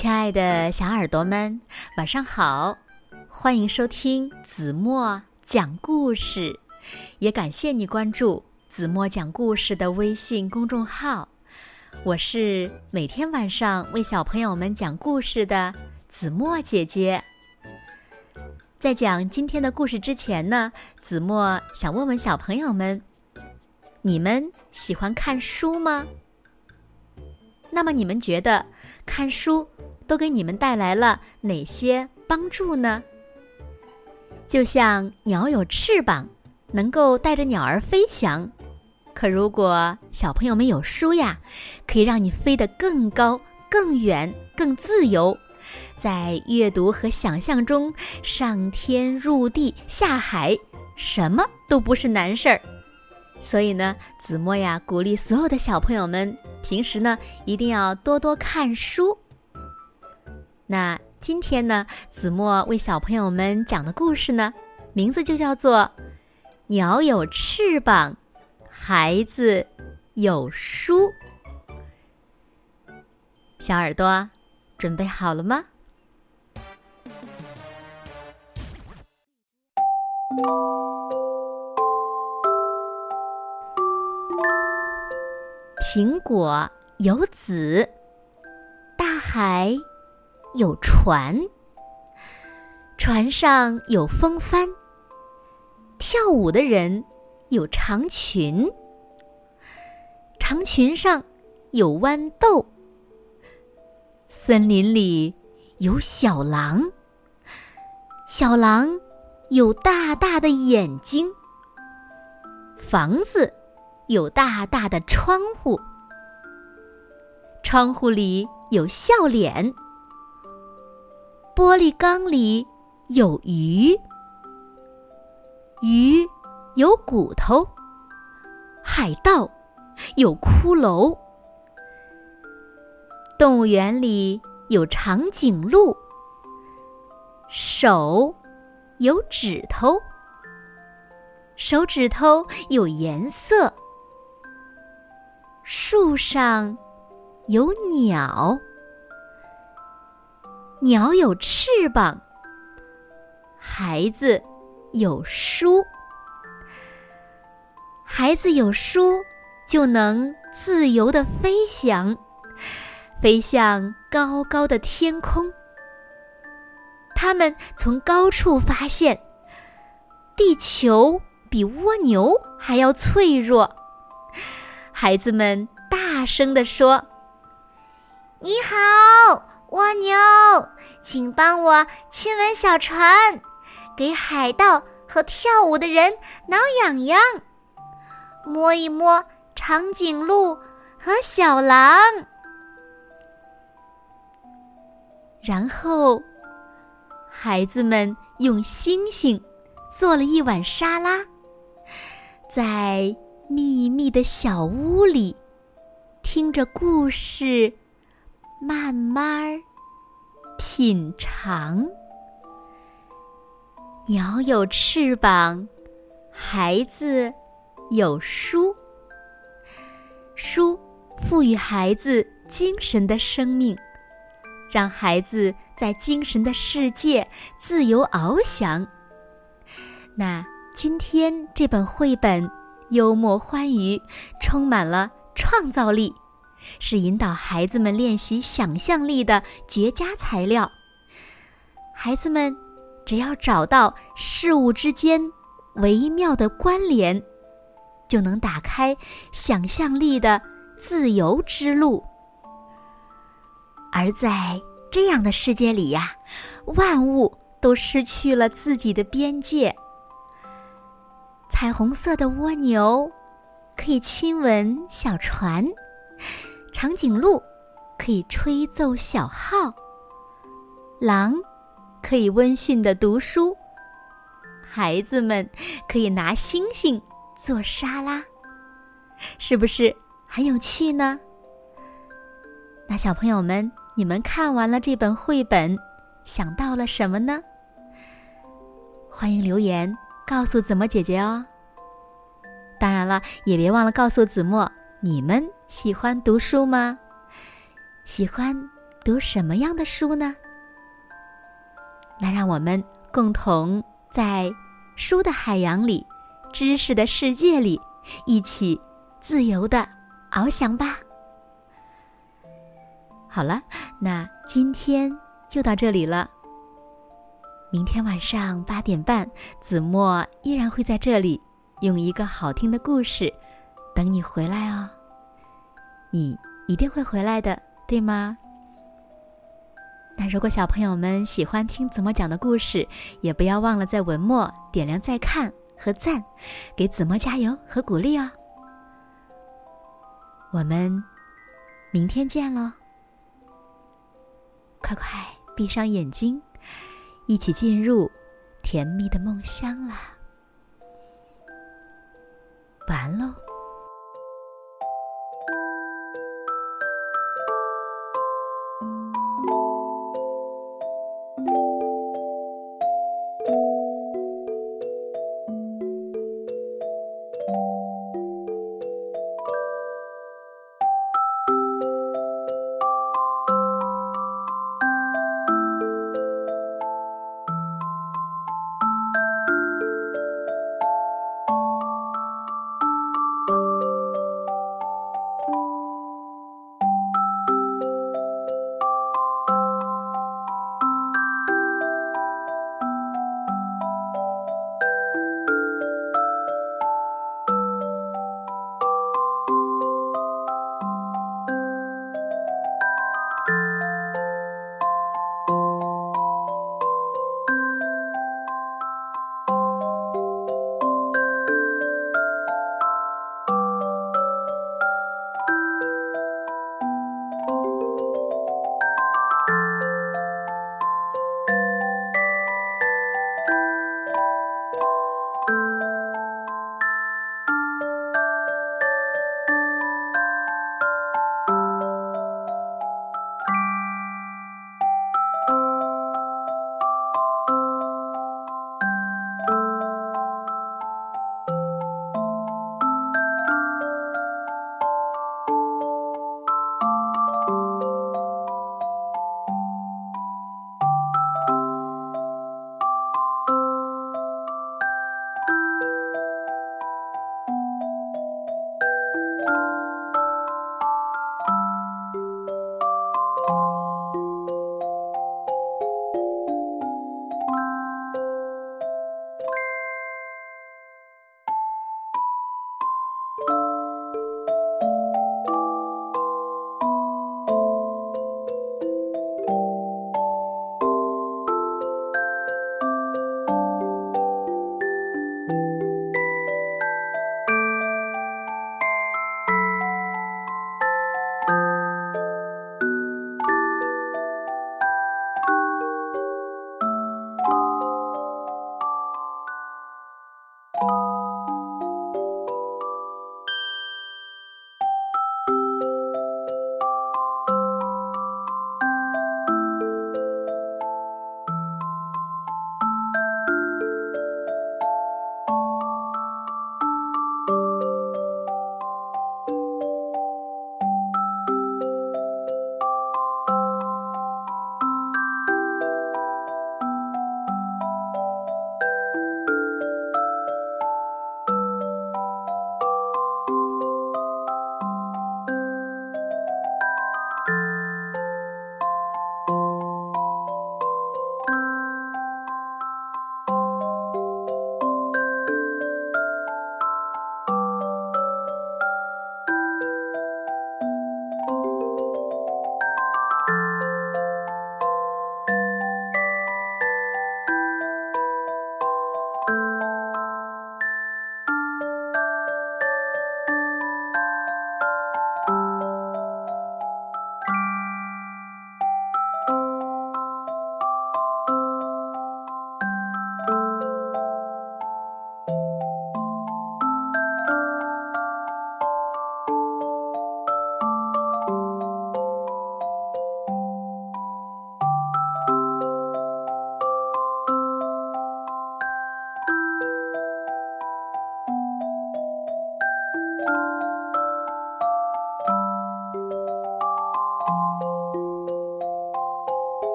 亲爱的小耳朵们，晚上好！欢迎收听子墨讲故事，也感谢你关注子墨讲故事的微信公众号。我是每天晚上为小朋友们讲故事的子墨姐姐。在讲今天的故事之前呢，子墨想问问小朋友们：你们喜欢看书吗？那么你们觉得看书都给你们带来了哪些帮助呢？就像鸟有翅膀，能够带着鸟儿飞翔。可如果小朋友们有书呀，可以让你飞得更高、更远、更自由，在阅读和想象中上天入地下海，什么都不是难事儿。所以呢，子墨呀，鼓励所有的小朋友们。平时呢，一定要多多看书。那今天呢，子墨为小朋友们讲的故事呢，名字就叫做《鸟有翅膀，孩子有书》。小耳朵，准备好了吗？苹果有籽，大海有船，船上有风帆，跳舞的人有长裙，长裙上有豌豆，森林里有小狼，小狼有大大的眼睛，房子。有大大的窗户，窗户里有笑脸；玻璃缸里有鱼，鱼有骨头；海盗有骷髅；动物园里有长颈鹿，手有指头，手指头有颜色。树上有鸟，鸟有翅膀。孩子有书，孩子有书就能自由的飞翔，飞向高高的天空。他们从高处发现，地球比蜗牛还要脆弱。孩子们大声地说：“你好，蜗牛，请帮我亲吻小船，给海盗和跳舞的人挠痒痒，摸一摸长颈鹿和小狼。”然后，孩子们用星星做了一碗沙拉，在。秘密的小屋里，听着故事，慢慢品尝。鸟有翅膀，孩子有书。书赋予孩子精神的生命，让孩子在精神的世界自由翱翔。那今天这本绘本。幽默欢愉，充满了创造力，是引导孩子们练习想象力的绝佳材料。孩子们只要找到事物之间微妙的关联，就能打开想象力的自由之路。而在这样的世界里呀，万物都失去了自己的边界。彩虹色的蜗牛可以亲吻小船，长颈鹿可以吹奏小号，狼可以温驯的读书，孩子们可以拿星星做沙拉，是不是很有趣呢？那小朋友们，你们看完了这本绘本，想到了什么呢？欢迎留言。告诉子墨姐姐哦。当然了，也别忘了告诉子墨，你们喜欢读书吗？喜欢读什么样的书呢？那让我们共同在书的海洋里、知识的世界里，一起自由的翱翔吧。好了，那今天就到这里了。明天晚上八点半，子墨依然会在这里，用一个好听的故事等你回来哦。你一定会回来的，对吗？那如果小朋友们喜欢听子墨讲的故事，也不要忘了在文末点亮再看和赞，给子墨加油和鼓励哦。我们明天见喽！快快闭上眼睛，一起进入甜蜜的梦乡啦！晚安喽。